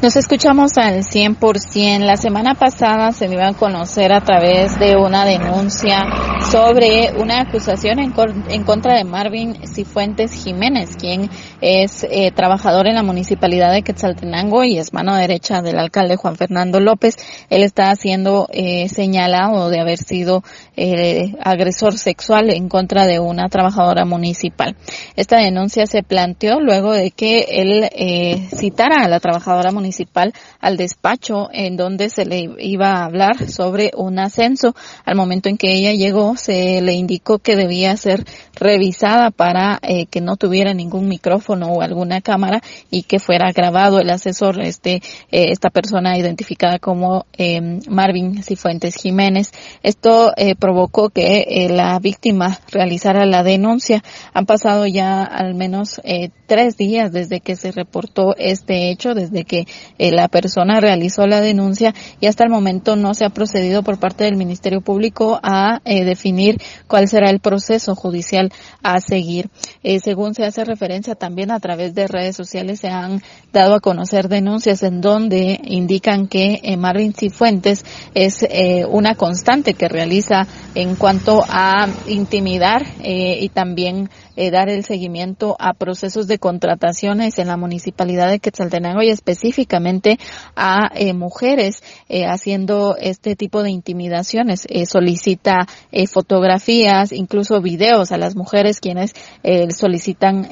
Nos escuchamos al 100%. La semana pasada se dio a conocer a través de una denuncia sobre una acusación en, en contra de Marvin Cifuentes Jiménez, quien es eh, trabajador en la municipalidad de Quetzaltenango y es mano derecha del alcalde Juan Fernando López. Él está siendo eh, señalado de haber sido eh, agresor sexual en contra de una trabajadora municipal. Esta denuncia se planteó luego de que él eh, citara a la trabajadora municipal municipal al despacho en donde se le iba a hablar sobre un ascenso. Al momento en que ella llegó, se le indicó que debía ser revisada para eh, que no tuviera ningún micrófono o alguna cámara y que fuera grabado el asesor, este, eh, esta persona identificada como eh, Marvin Cifuentes Jiménez. Esto eh, provocó que la víctima realizara la denuncia. Han pasado ya al menos tres días desde que se reportó este hecho, desde que la persona realizó la denuncia y hasta el momento no se ha procedido por parte del Ministerio Público a eh, definir cuál será el proceso judicial a seguir. Eh, según se hace referencia también a través de redes sociales se han dado a conocer denuncias en donde indican que eh, Marvin Cifuentes es eh, una constante que realiza en cuanto a intimidar eh, y también eh, dar el seguimiento a procesos de contrataciones en la municipalidad de Quetzaltenango y específicamente a eh, mujeres eh, haciendo este tipo de intimidaciones. Eh, solicita eh, fotografías, incluso videos a las mujeres quienes eh, solicitan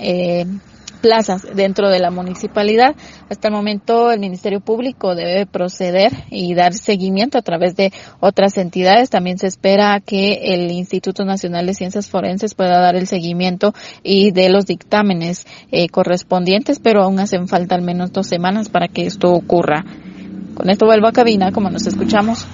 plazas dentro de la municipalidad. Hasta el momento el Ministerio Público debe proceder y dar seguimiento a través de otras entidades. También se espera que el Instituto Nacional de Ciencias Forenses pueda dar el seguimiento y de los dictámenes eh, correspondientes, pero aún hacen falta al menos dos semanas para que esto ocurra. Con esto vuelvo a cabina, como nos escuchamos.